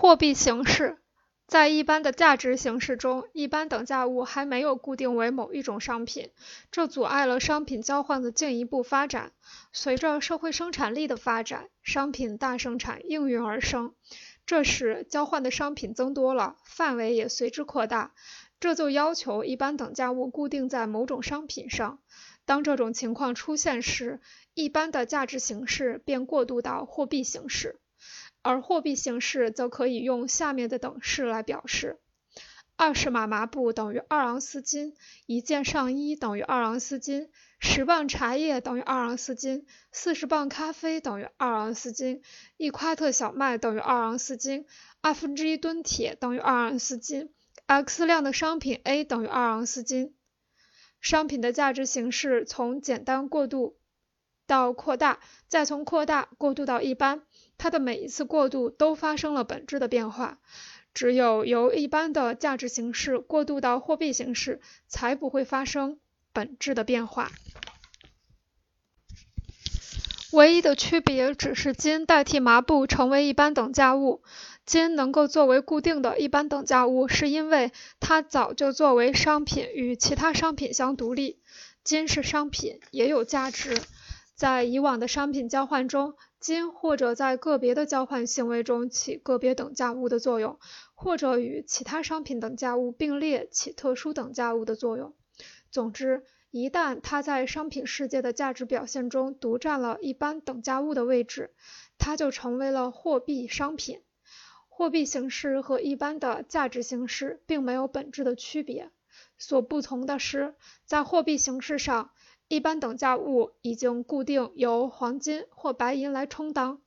货币形式在一般的价值形式中，一般等价物还没有固定为某一种商品，这阻碍了商品交换的进一步发展。随着社会生产力的发展，商品大生产应运而生，这时交换的商品增多了，范围也随之扩大。这就要求一般等价物固定在某种商品上。当这种情况出现时，一般的价值形式便过渡到货币形式。而货币形式则可以用下面的等式来表示：二十码麻布等于二盎司金，一件上衣等于二盎司金，十磅茶叶等于二盎司金，四十磅咖啡等于二盎司金，一夸特小麦等于二盎司金，二分之一吨铁等于二盎司金。X 量的商品 A 等于二盎司金。商品的价值形式从简单过渡到扩大，再从扩大过渡到一般。它的每一次过渡都发生了本质的变化，只有由一般的价值形式过渡到货币形式，才不会发生本质的变化。唯一的区别只是金代替麻布成为一般等价物。金能够作为固定的一般等价物，是因为它早就作为商品与其他商品相独立。金是商品，也有价值。在以往的商品交换中，金或者在个别的交换行为中起个别等价物的作用，或者与其他商品等价物并列起特殊等价物的作用。总之，一旦它在商品世界的价值表现中独占了一般等价物的位置，它就成为了货币商品。货币形式和一般的价值形式并没有本质的区别，所不同的是，在货币形式上。一般等价物已经固定由黄金或白银来充当，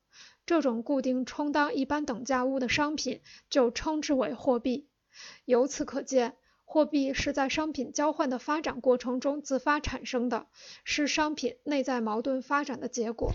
这种固定充当一般等价物的商品就称之为货币。由此可见，货币是在商品交换的发展过程中自发产生的，是商品内在矛盾发展的结果。